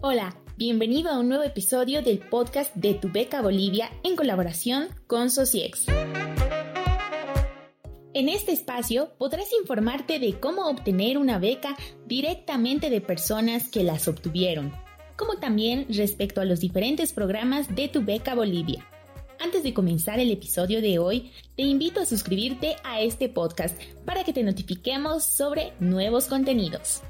Hola, bienvenido a un nuevo episodio del podcast de Tu Beca Bolivia en colaboración con Sociex. En este espacio podrás informarte de cómo obtener una beca directamente de personas que las obtuvieron, como también respecto a los diferentes programas de Tu Beca Bolivia. Antes de comenzar el episodio de hoy, te invito a suscribirte a este podcast para que te notifiquemos sobre nuevos contenidos.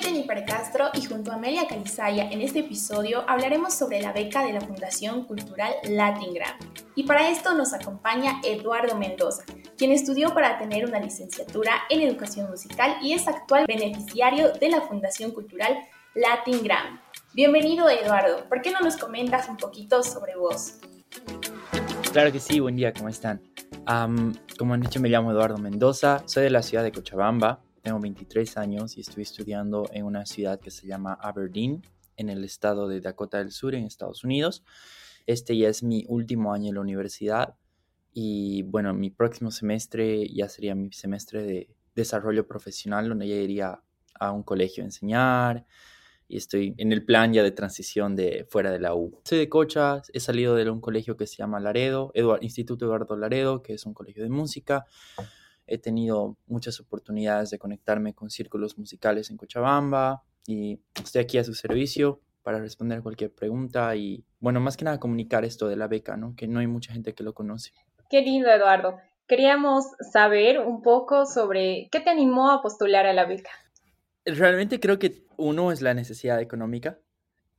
Jennifer Castro y junto a Amelia Calizaya en este episodio hablaremos sobre la beca de la Fundación Cultural Latin Grammy. Y para esto nos acompaña Eduardo Mendoza, quien estudió para tener una licenciatura en educación musical y es actual beneficiario de la Fundación Cultural Latin Grammy. Bienvenido Eduardo, ¿por qué no nos comentas un poquito sobre vos? Claro que sí, buen día, ¿cómo están? como han dicho, me llamo Eduardo Mendoza, soy de la ciudad de Cochabamba, tengo 23 años y estoy estudiando en una ciudad que se llama Aberdeen, en el estado de Dakota del Sur, en Estados Unidos. Este ya es mi último año en la universidad y bueno, mi próximo semestre ya sería mi semestre de desarrollo profesional, donde ya iría a un colegio a enseñar y estoy en el plan ya de transición de fuera de la U. Soy de Cocha, he salido de un colegio que se llama Laredo, Instituto Eduardo Laredo, que es un colegio de música he tenido muchas oportunidades de conectarme con círculos musicales en Cochabamba y estoy aquí a su servicio para responder cualquier pregunta y, bueno, más que nada comunicar esto de la beca, ¿no? Que no hay mucha gente que lo conoce. Qué lindo, Eduardo. Queríamos saber un poco sobre qué te animó a postular a la beca. Realmente creo que uno es la necesidad económica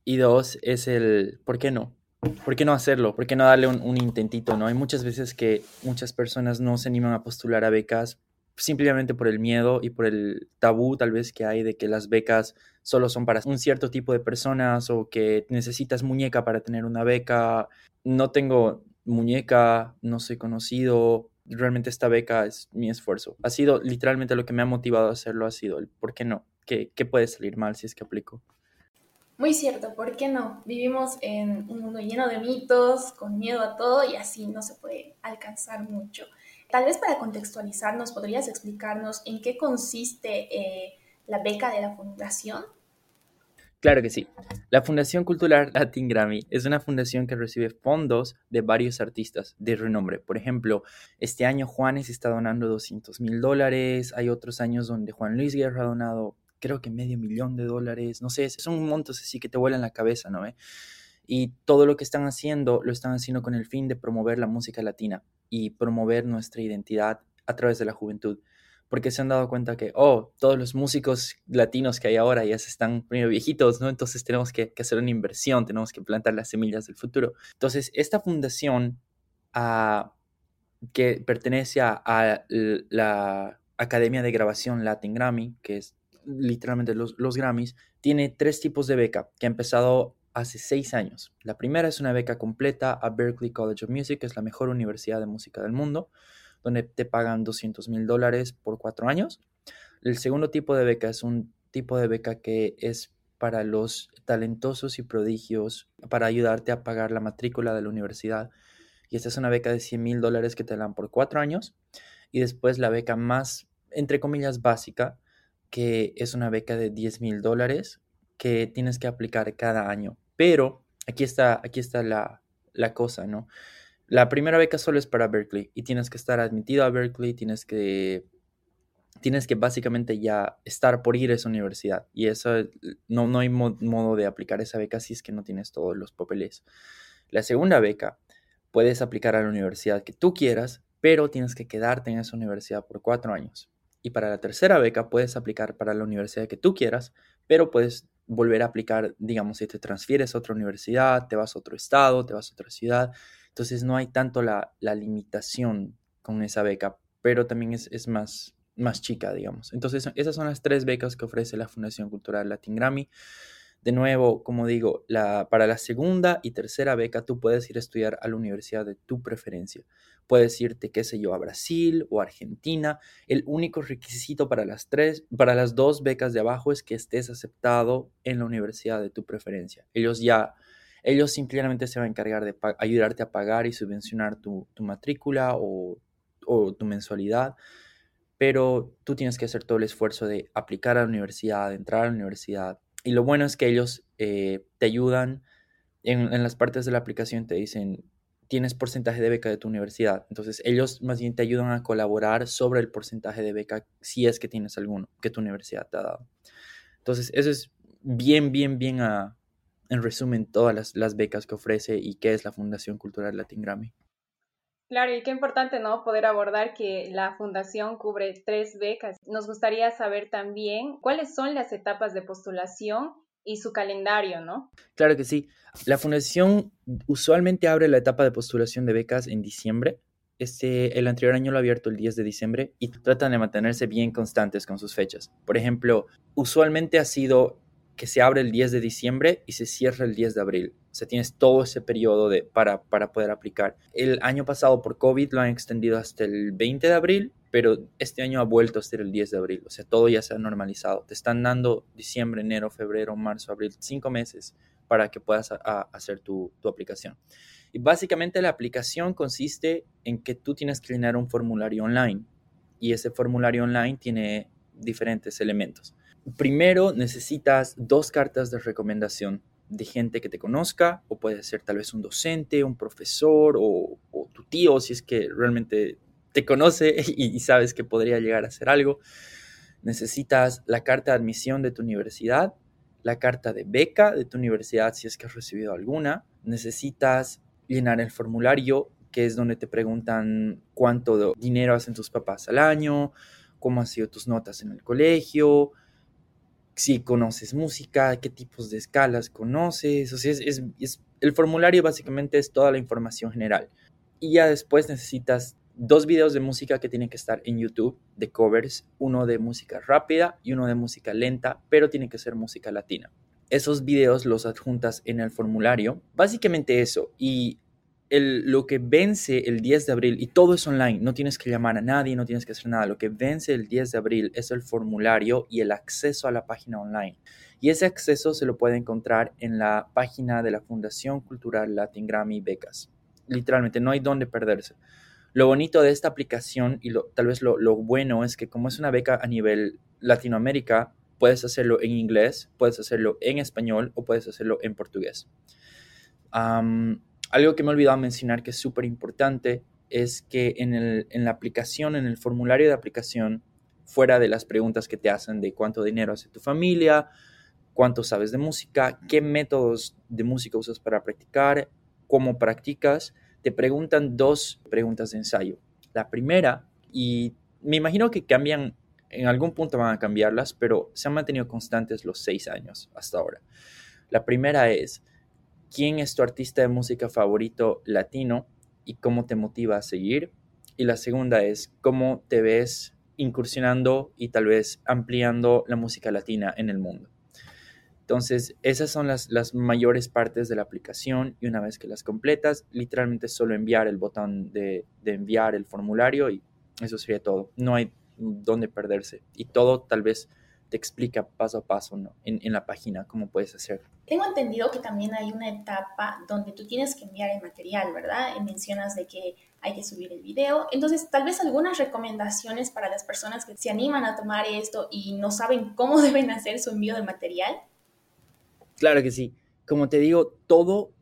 y dos es el ¿por qué no? ¿Por qué no hacerlo? ¿Por qué no darle un, intentito? ¿no? Hay muchas veces que muchas personas no se animan a postular a becas simplemente por el miedo y por el tabú tal vez que hay de que las becas solo son para un cierto tipo de personas o que necesitas muñeca para tener una beca. No tengo muñeca, no soy conocido, realmente esta beca es mi esfuerzo. Ha sido literalmente lo que me ha motivado a hacerlo, ha sido el por qué no, qué, qué puede salir mal si es que aplico. Muy cierto, ¿por qué no? Vivimos en un mundo lleno de mitos, con miedo a todo y así no se puede alcanzar mucho. Tal vez para contextualizarnos, ¿podrías explicarnos en qué consiste eh, la beca de la fundación? Claro que sí. La Fundación Cultural Latin Grammy es una fundación que recibe fondos de varios artistas de renombre. Por ejemplo, este año Juanes está donando 200 mil dólares. Hay otros años donde Juan Luis Guerra ha donado creo que medio millón de dólares, no sé, son montos así que te vuelan la cabeza, ¿no? Y todo lo que están haciendo lo están haciendo con el fin de promover la música latina y promover nuestra identidad a través de la juventud. Porque se han dado cuenta que, oh, todos los músicos latinos que hay ahora ya se están poniendo viejitos, ¿no? Entonces tenemos que, hacer una inversión, tenemos que plantar las semillas del futuro. Entonces, esta fundación ah, que pertenece a la Academia de Grabación Latin Grammy, que es literalmente los, los Grammys, tiene tres tipos de beca que ha empezado hace seis años. La primera es una beca completa a Berklee College of Music, que es la mejor universidad de música del mundo, donde te pagan 200 mil dólares por cuatro años. El segundo tipo de beca es un tipo de beca que es para los talentosos y prodigios, para ayudarte a pagar la matrícula de la universidad. Y esta es una beca de 100 mil dólares que te dan por cuatro años. Y después la beca más, entre comillas, básica, que es una beca de 10 mil dólares que tienes que aplicar cada año. Pero aquí está, aquí está la, la cosa, ¿no? La primera beca solo es para Berkeley y tienes que estar admitido a Berkeley, tienes que, tienes que básicamente ya estar por ir a esa universidad. Y eso no, no hay modo de aplicar esa beca si es que no tienes todos los papeles. La segunda beca, puedes aplicar a la universidad que tú quieras, pero tienes que quedarte en esa universidad por cuatro años. Y para la tercera beca puedes aplicar para la universidad que tú quieras, pero puedes volver a aplicar, digamos, si te transfieres a otra universidad, te vas a otro estado, te vas a otra ciudad. Entonces no hay tanto la, limitación con esa beca, pero también es, es, más, más chica, digamos. Entonces esas son las tres becas que ofrece la Fundación Cultural Latin Grammy. De nuevo, como digo, para la segunda y tercera beca tú puedes ir a estudiar a la universidad de tu preferencia. Puedes irte, qué sé yo, a Brasil o Argentina. El único requisito para las tres, para las dos becas de abajo es que estés aceptado en la universidad de tu preferencia. Ellos ya, ellos simplemente se van a encargar de ayudarte a pagar y subvencionar tu, matrícula o, o tu mensualidad pero tú tienes que hacer todo el esfuerzo de aplicar a la universidad, de entrar a la universidad. Y lo bueno es que ellos eh, te ayudan en, las partes de la aplicación, te dicen, tienes porcentaje de beca de tu universidad. Entonces ellos más bien te ayudan a colaborar sobre el porcentaje de beca si es que tienes alguno que tu universidad te ha dado. Entonces eso es bien, bien, bien en resumen todas las, las, becas que ofrece y qué es la Fundación Cultural Latin Grammy. Claro, y qué importante, ¿no? Poder abordar que la fundación cubre tres becas. Nos gustaría saber también cuáles son las etapas de postulación y su calendario, ¿no? Claro que sí. La fundación usualmente abre la etapa de postulación de becas en diciembre. Este, el anterior año lo ha abierto el 10 de diciembre y tratan de mantenerse bien constantes con sus fechas. Por ejemplo, usualmente ha sido que se abre el 10 de diciembre y se cierra el 10 de abril. O sea, tienes todo ese periodo de, para, para poder aplicar. El año pasado por COVID lo han extendido hasta el 20 de abril, pero este año ha vuelto a ser el 10 de abril. O sea, todo ya se ha normalizado. Te están dando diciembre, enero, febrero, marzo, abril, cinco meses para que puedas hacer tu, tu aplicación. Y básicamente la aplicación consiste en que tú tienes que llenar un formulario online y ese formulario online tiene diferentes elementos. Primero necesitas dos cartas de recomendación de gente que te conozca, o puede ser tal vez un docente, un profesor o, tu tío, si es que realmente te conoce y, y, sabes que podría llegar a hacer algo. Necesitas la carta de admisión de tu universidad, la carta de beca de tu universidad si es que has recibido alguna. Necesitas llenar el formulario, que es donde te preguntan cuánto dinero hacen tus papás al año, cómo han sido tus notas en el colegio, si conoces música, qué tipos de escalas conoces. O sea, es, es, el formulario básicamente es toda la información general. Y ya después necesitas dos videos de música que tienen que estar en YouTube de covers, uno de música rápida y uno de música lenta, pero tiene que ser música latina. Esos videos los adjuntas en el formulario. Básicamente eso. Y lo que vence el 10 de abril, y todo es online, no tienes que llamar a nadie, no tienes que hacer nada, lo que vence el 10 de abril es el formulario y el acceso a la página online. Y ese acceso se lo puede encontrar en la página de la Fundación Cultural Latin Grammy Becas. Literalmente, no hay dónde perderse. Lo bonito de esta aplicación y tal vez lo, bueno es que como es una beca a nivel Latinoamérica, puedes hacerlo en inglés, puedes hacerlo en español o puedes hacerlo en portugués. Algo que me he olvidado mencionar que es súper importante es que en, la aplicación, en el formulario de aplicación, fuera de las preguntas que te hacen de cuánto dinero hace tu familia, cuánto sabes de música, qué métodos de música usas para practicar, cómo practicas, te preguntan dos preguntas de ensayo. La primera, y me imagino que cambian, en algún punto van a cambiarlas, pero se han mantenido constantes los seis años hasta ahora. La primera es, quién es tu artista de música favorito latino y cómo te motiva a seguir. Y la segunda es cómo te ves incursionando y tal vez ampliando la música latina en el mundo. Entonces, esas son las, mayores partes de la aplicación y una vez que las completas, literalmente solo enviar el botón de, de enviar el formulario y eso sería todo. No hay dónde perderse. Y todo tal vez te explica paso a paso ¿no? en, en, la página cómo puedes hacer. Tengo entendido que también hay una etapa donde tú tienes que enviar el material, ¿verdad? Y mencionas de que hay que subir el video. Entonces, tal vez algunas recomendaciones para las personas que se animan a tomar esto y no saben cómo deben hacer su envío de material. Claro que sí. Como te digo, todo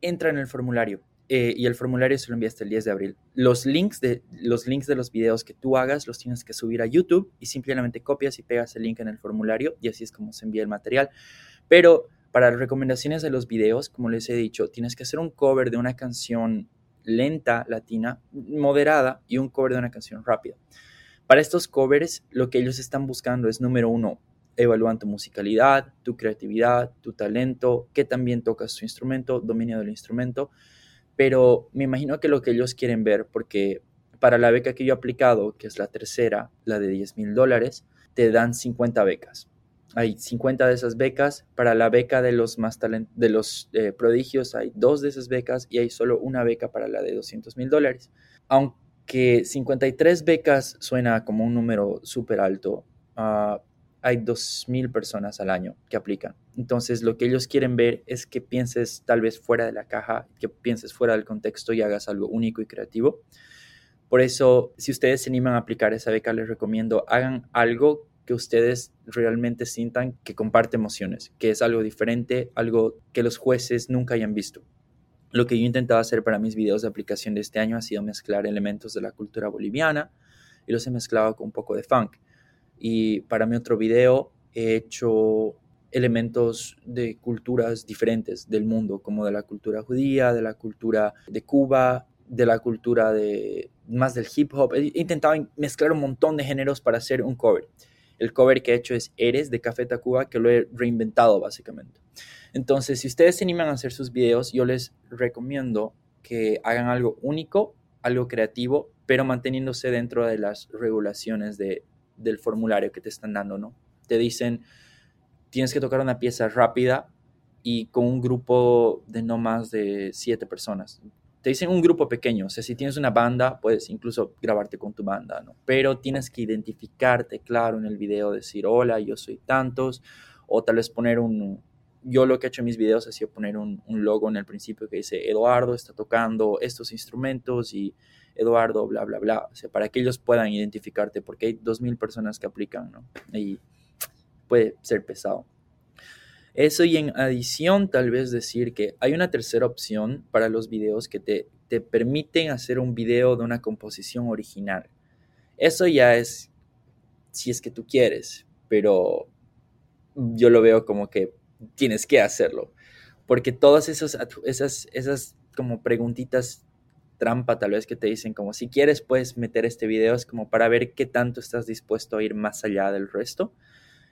entra en el formulario. Eh, y el formulario se lo envía hasta el 10 de abril. Los links, de, los links de los videos que tú hagas los tienes que subir a YouTube y simplemente copias y pegas el link en el formulario y así es como se envía el material. Pero para las recomendaciones de los videos, como les he dicho, tienes que hacer un cover de una canción lenta, latina, moderada y un cover de una canción rápida. Para estos covers, lo que ellos están buscando es, número uno, evalúan tu musicalidad, tu creatividad, tu talento, que también tocas tu instrumento, dominio del instrumento pero me imagino que lo que ellos quieren ver, porque para la beca que yo he aplicado, que es la tercera, la de 10 mil dólares, te dan 50 becas. Hay 50 de esas becas. Para la beca de los, más de los eh, prodigios hay dos de esas becas y hay solo una beca para la de 200 mil dólares. Aunque 53 becas suena como un número súper alto, uh, hay 2.000 personas al año que aplican. Entonces, lo que ellos quieren ver es que pienses tal vez fuera de la caja, que pienses fuera del contexto y hagas algo único y creativo. Por eso, si ustedes se animan a aplicar esa beca, les recomiendo hagan algo que ustedes realmente sientan que comparte emociones, que es algo diferente, algo que los jueces nunca hayan visto. Lo que yo he intentado hacer para mis videos de aplicación de este año ha sido mezclar elementos de la cultura boliviana y los he mezclado con un poco de funk. Y para mi otro video he hecho elementos de culturas diferentes del mundo, como de la cultura judía, de la cultura de Cuba, de la cultura de más del hip hop. He intentado mezclar un montón de géneros para hacer un cover. El cover que he hecho es Eres de Café Tacuba, que lo he reinventado básicamente. Entonces, si ustedes se animan a hacer sus videos, yo les recomiendo que hagan algo único, algo creativo, pero manteniéndose dentro de las regulaciones de, del formulario que te están dando, ¿no? Te dicen, tienes que tocar una pieza rápida y con un grupo de no más de siete personas. Te dicen un grupo pequeño, o sea, si tienes una banda, puedes incluso grabarte con tu banda, ¿no? Pero tienes que identificarte, claro, en el video, decir, hola, yo soy tantos, o tal vez poner un, yo lo que he hecho en mis videos ha sido poner un, logo en el principio que dice Eduardo está tocando estos instrumentos y Eduardo, bla, bla, bla. O sea, para que ellos puedan identificarte, porque hay 2.000 personas que aplican, ¿no? Y puede ser pesado. Eso y en adición tal vez decir que hay una tercera opción para los videos que te, te permiten hacer un video de una composición original. Eso ya es si es que tú quieres, pero yo lo veo como que tienes que hacerlo. Porque todas esas, esas, esas como preguntitas trampa tal vez que te dicen como si quieres puedes meter este video es como para ver qué tanto estás dispuesto a ir más allá del resto.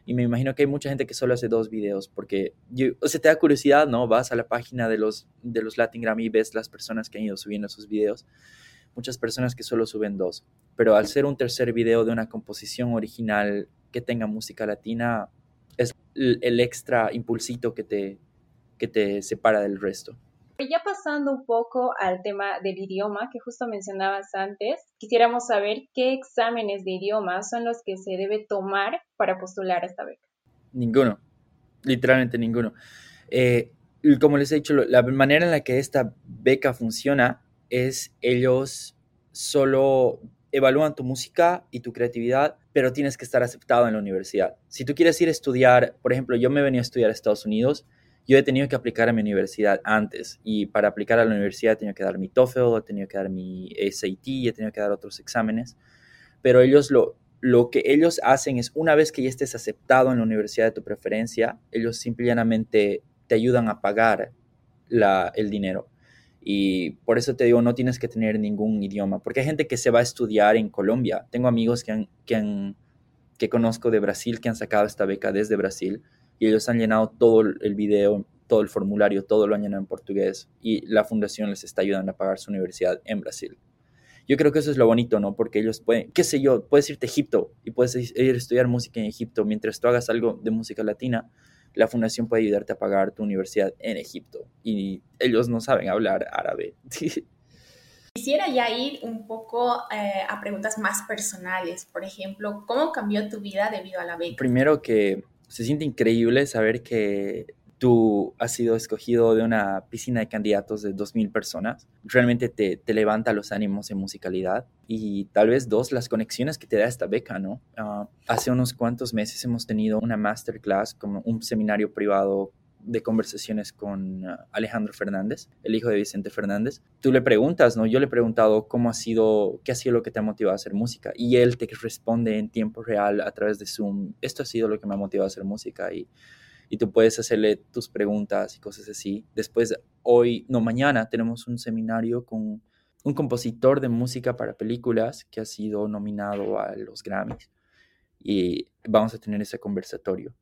Y me imagino que hay mucha gente que solo hace dos videos porque, yo, te da curiosidad, ¿no? Vas a la página de los, de los Latin Grammy y ves las personas que han ido subiendo sus videos. Muchas personas que solo suben dos. Pero al ser un tercer video de una composición original que tenga música latina, es el extra impulsito que te, que te separa del resto. Ya pasando un poco al tema del idioma que justo mencionabas antes, quisiéramos saber qué exámenes de idioma son los que se debe tomar para postular a esta beca. Ninguno, literalmente ninguno. Eh, como les he dicho, la manera en la que esta beca funciona es ellos solo evalúan tu música y tu creatividad, pero tienes que estar aceptado en la universidad. Si tú quieres ir a estudiar, por ejemplo, yo me venía a estudiar a Estados Unidos, yo he tenido que aplicar a mi universidad antes y para aplicar a la universidad he tenido que dar mi TOEFL, he tenido que dar mi SAT, he tenido que dar otros exámenes, pero ellos lo, lo que ellos hacen es una vez que ya estés aceptado en la universidad de tu preferencia, ellos simplemente te ayudan a pagar la, el dinero. Y por eso te digo, no tienes que tener ningún idioma, porque hay gente que se va a estudiar en Colombia. Tengo amigos que, que, que conozco de Brasil que han sacado esta beca desde Brasil y ellos han llenado todo el video, todo el formulario, todo lo han llenado en portugués y la fundación les está ayudando a pagar su universidad en Brasil. Yo creo que eso es lo bonito, ¿no? Porque ellos pueden, qué sé yo, puedes irte a Egipto y puedes ir a estudiar música en Egipto mientras tú hagas algo de música latina la fundación puede ayudarte a pagar tu universidad en Egipto y ellos no saben hablar árabe. Quisiera ya ir un poco eh, a preguntas más personales. Por ejemplo, ¿cómo cambió tu vida debido a la beca? Primero que se siente increíble saber que tú has sido escogido de una piscina de candidatos de 2.000 personas, realmente te, te, levanta los ánimos en musicalidad y tal vez dos, las conexiones que te da esta beca, ¿no? Ah, hace unos cuantos meses hemos tenido una masterclass, como un seminario privado de conversaciones con ah, Alejandro Fernández, el hijo de Vicente Fernández. Tú le preguntas, ¿no? Yo le he preguntado cómo ha sido, qué ha sido lo que te ha motivado a hacer música y él te responde en tiempo real a través de Zoom, esto ha sido lo que me ha motivado a hacer música y y tú puedes hacerle tus preguntas y cosas así. Después, hoy, no, mañana tenemos un seminario con un compositor de música para películas que ha sido nominado a los Grammys y vamos a tener ese conversatorio.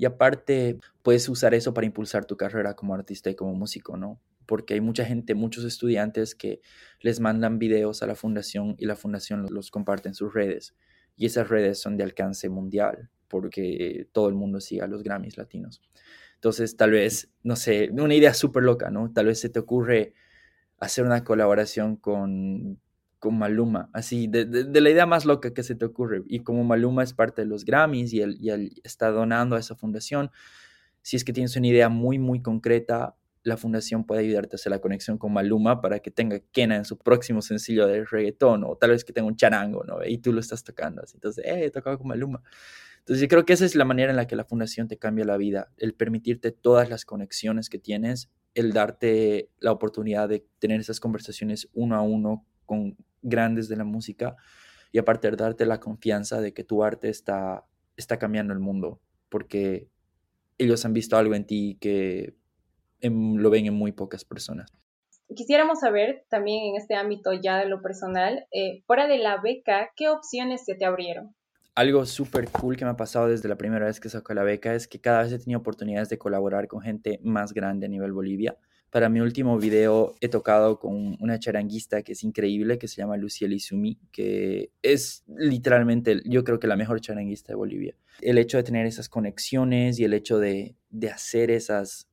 Y aparte, puedes usar eso para impulsar tu carrera como artista y como músico, ¿no? Porque hay mucha gente, muchos estudiantes que les mandan videos a la fundación y la fundación los comparte en sus redes. Y esas redes son de alcance mundial porque todo el mundo sigue a los Grammys latinos. Entonces, tal vez, no sé, una idea súper loca, ¿no? Tal vez se te ocurre hacer una colaboración con, con Maluma, así, de, de, la idea más loca que se te ocurre. Y como Maluma es parte de los Grammys y él, y él está donando a esa fundación, si es que tienes una idea muy, muy concreta, la fundación puede ayudarte a hacer la conexión con Maluma para que tenga Kena en su próximo sencillo de reggaetón o tal vez que tenga un charango, ¿no? Y tú lo estás tocando. Así. Entonces, eh, he tocado con Maluma. Entonces, yo creo que esa es la manera en la que la fundación te cambia la vida, el permitirte todas las conexiones que tienes, el darte la oportunidad de tener esas conversaciones uno a uno con grandes de la música y aparte darte la confianza de que tu arte está, está cambiando el mundo, porque ellos han visto algo en ti que lo ven en muy pocas personas. Quisiéramos saber también en este ámbito ya de lo personal, eh, fuera de la beca, ¿qué opciones se te abrieron? Algo súper cool que me ha pasado desde la primera vez que saco la beca es que cada vez he tenido oportunidades de colaborar con gente más grande a nivel Bolivia. Para mi último video he tocado con una charanguista que es increíble, que se llama Luciel Izumi, que es literalmente, yo creo que la mejor charanguista de Bolivia. El hecho de tener esas conexiones y el hecho de, de hacer esas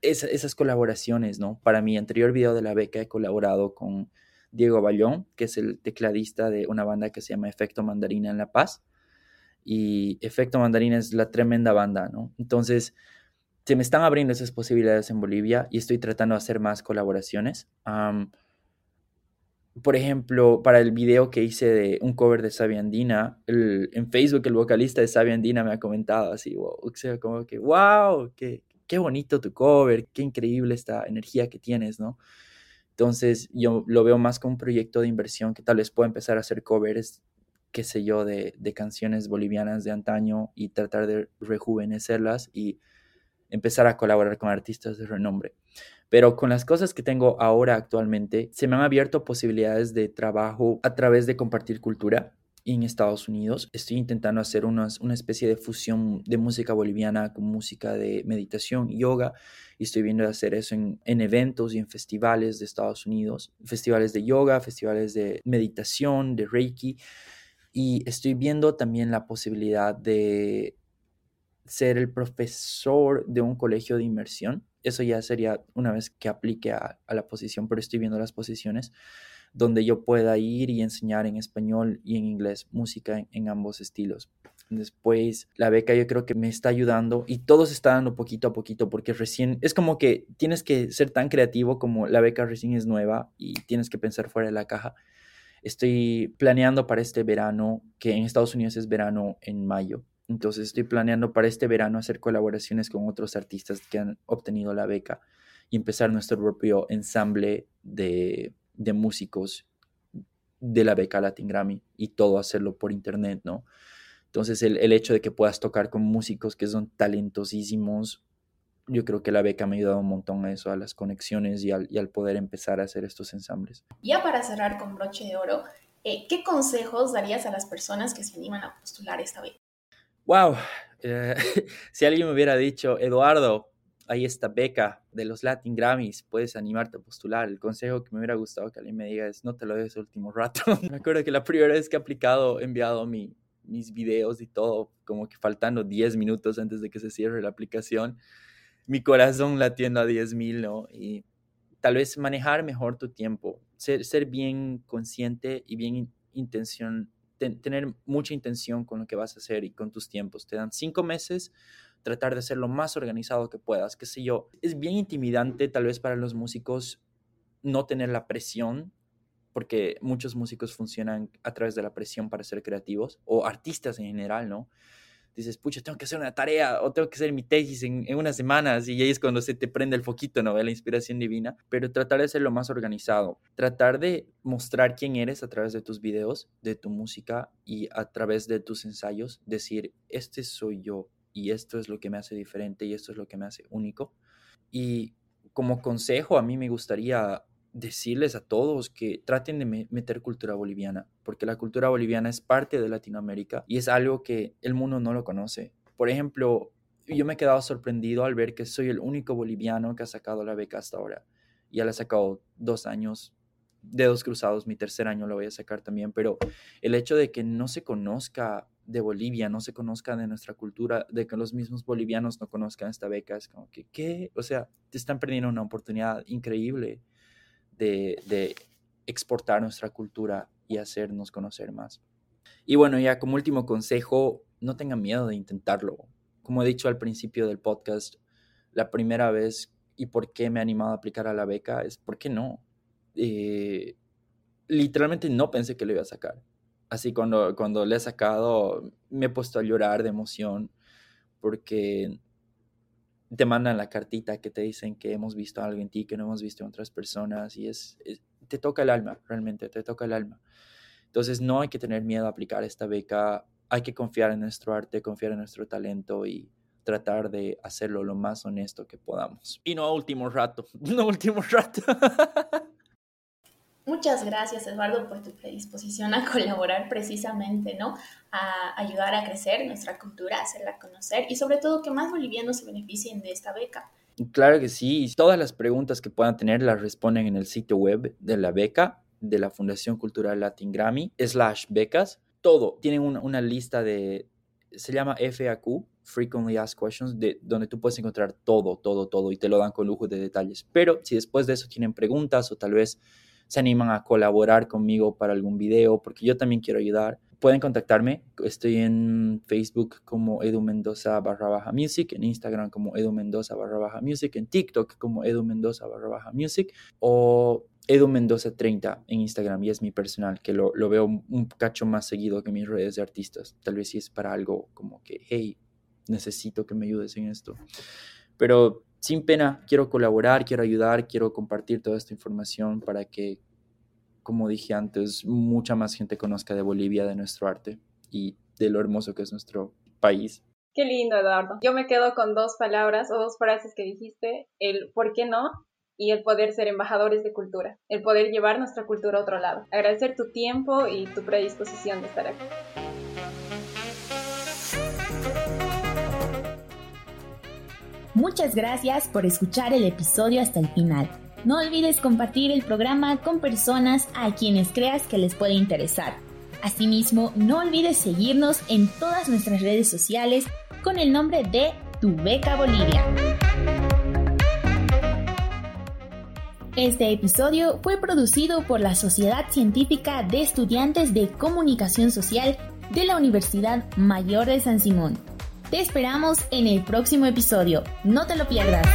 esas colaboraciones, ¿no? Para mi anterior video de la beca he colaborado con Diego Ballón, que es el tecladista de una banda que se llama Efecto Mandarina en La Paz. Y Efecto Mandarina es la tremenda banda, ¿no? Entonces, se me están abriendo esas posibilidades en Bolivia y estoy tratando de hacer más colaboraciones. por ejemplo, para el video que hice de un cover de Sabia Andina, en Facebook el vocalista de Sabia Andina me ha comentado así, wow, que, wow, que qué bonito tu cover, qué increíble esta energía que tienes, ¿no? Entonces yo lo veo más como un proyecto de inversión que tal vez pueda empezar a hacer covers, qué sé yo, de, de canciones bolivianas de antaño y tratar de rejuvenecerlas y empezar a colaborar con artistas de renombre. Pero con las cosas que tengo ahora actualmente, se me han abierto posibilidades de trabajo a través de compartir cultura en Estados Unidos. Estoy intentando hacer una especie de fusión de música boliviana con música de meditación yoga. Y estoy viendo hacer eso en, en, eventos y en festivales de Estados Unidos. Festivales de yoga, festivales de meditación, de Reiki. Y estoy viendo también la posibilidad de ser el profesor de un colegio de inmersión. Eso ya sería una vez que aplique a, la posición, pero estoy viendo las posiciones donde yo pueda ir y enseñar en español y en inglés música en, ambos estilos. Después, la beca yo creo que me está ayudando y todo se está dando poquito a poquito porque recién es como que tienes que ser tan creativo como la beca recién es nueva y tienes que pensar fuera de la caja. Estoy planeando para este verano, que en Estados Unidos es verano en mayo. Entonces estoy planeando para este verano hacer colaboraciones con otros artistas que han obtenido la beca y empezar nuestro propio ensamble de de músicos de la beca Latin Grammy y todo hacerlo por internet, ¿no? Entonces el, hecho de que puedas tocar con músicos que son talentosísimos, yo creo que la beca me ha ayudado un montón a eso, a las conexiones y al, poder empezar a hacer estos ensambles. Ya para cerrar con broche de oro, eh, ¿qué consejos darías a las personas que se animan a postular esta beca? Wow, eh, si alguien me hubiera dicho, Eduardo, hay esta beca de los Latin Grammys, puedes animarte a postular. El consejo que me hubiera gustado que alguien me diga es no te lo des último rato. me acuerdo que la primera vez que he aplicado, he enviado mi, mis videos y todo, como que faltando 10 minutos antes de que se cierre la aplicación, mi corazón latiendo a 10 mil, ¿no? Y tal vez manejar mejor tu tiempo, ser, ser bien consciente y bien intención, tener mucha intención con lo que vas a hacer y con tus tiempos. Te dan cinco meses tratar de ser lo más organizado que puedas, qué sé yo. Es bien intimidante tal vez para los músicos no tener la presión, porque muchos músicos funcionan a través de la presión para ser creativos, o artistas en general, ¿no? Dices, pucha, tengo que hacer una tarea o tengo que hacer mi tesis en, unas semanas y ahí es cuando se te prende el foquito, ¿no? La inspiración divina, pero tratar de ser lo más organizado, tratar de mostrar quién eres a través de tus videos, de tu música y a través de tus ensayos, decir, este soy yo, y esto es lo que me hace diferente y esto es lo que me hace único. Y como consejo, a mí me gustaría decirles a todos que traten de meter cultura boliviana, porque la cultura boliviana es parte de Latinoamérica y es algo que el mundo no lo conoce. Por ejemplo, yo me he quedado sorprendido al ver que soy el único boliviano que ha sacado la beca hasta ahora. Ya la he sacado dos años, dedos cruzados, mi tercer año lo voy a sacar también, pero el hecho de que no se conozca de Bolivia no se conozcan de nuestra cultura, de que los mismos bolivianos no conozcan esta beca, es como que, ¿qué? O sea, te están perdiendo una oportunidad increíble de, exportar nuestra cultura y hacernos conocer más. Y bueno, ya como último consejo, no tengan miedo de intentarlo. Como he dicho al principio del podcast, la primera vez y por qué me he animado a aplicar a la beca es porque no. Eh, literalmente no pensé que lo iba a sacar. Así cuando, cuando le he sacado me he puesto a llorar de emoción porque te mandan la cartita que te dicen que hemos visto algo en ti que no hemos visto en otras personas y es, te toca el alma, realmente te toca el alma. Entonces no hay que tener miedo a aplicar esta beca, hay que confiar en nuestro arte, confiar en nuestro talento y tratar de hacerlo lo más honesto que podamos. Y no a último rato, no a último rato. Muchas gracias, Eduardo, por tu predisposición a colaborar precisamente, ¿no? A ayudar a crecer nuestra cultura, a hacerla conocer y sobre todo que más bolivianos se beneficien de esta beca. Claro que sí. Todas las preguntas que puedan tener las responden en el sitio web de la beca de la Fundación Cultural Latin Grammy, slash becas. Todo. Tienen una, lista de, se llama FAQ, Frequently Asked Questions, de, donde tú puedes encontrar todo, todo, todo y te lo dan con lujo de detalles. Pero si después de eso tienen preguntas o tal vez se animan a colaborar conmigo para algún video, porque yo también quiero ayudar, pueden contactarme. Estoy en Facebook como Edu Mendoza barra baja music, en Instagram como Edu Mendoza barra baja music, en TikTok como Edu Mendoza barra baja music o Edu Mendoza 30 en Instagram y es mi personal, que lo, lo veo un cacho más seguido que mis redes de artistas. Tal vez si es para algo como que, hey, necesito que me ayudes en esto. Pero sin pena, quiero colaborar, quiero ayudar, quiero compartir toda esta información para que, como dije antes, mucha más gente conozca de Bolivia, de nuestro arte y de lo hermoso que es nuestro país. Qué lindo, Eduardo. Yo me quedo con dos palabras o dos frases que dijiste, el por qué no y el poder ser embajadores de cultura, el poder llevar nuestra cultura a otro lado. Agradecer tu tiempo y tu predisposición de estar aquí. Muchas gracias por escuchar el episodio hasta el final. No olvides compartir el programa con personas a quienes creas que les puede interesar. Asimismo, no olvides seguirnos en todas nuestras redes sociales con el nombre de Tu Beca Bolivia. Este episodio fue producido por la Sociedad Científica de Estudiantes de Comunicación Social de la Universidad Mayor de San Simón. Te esperamos en el próximo episodio. No te lo pierdas.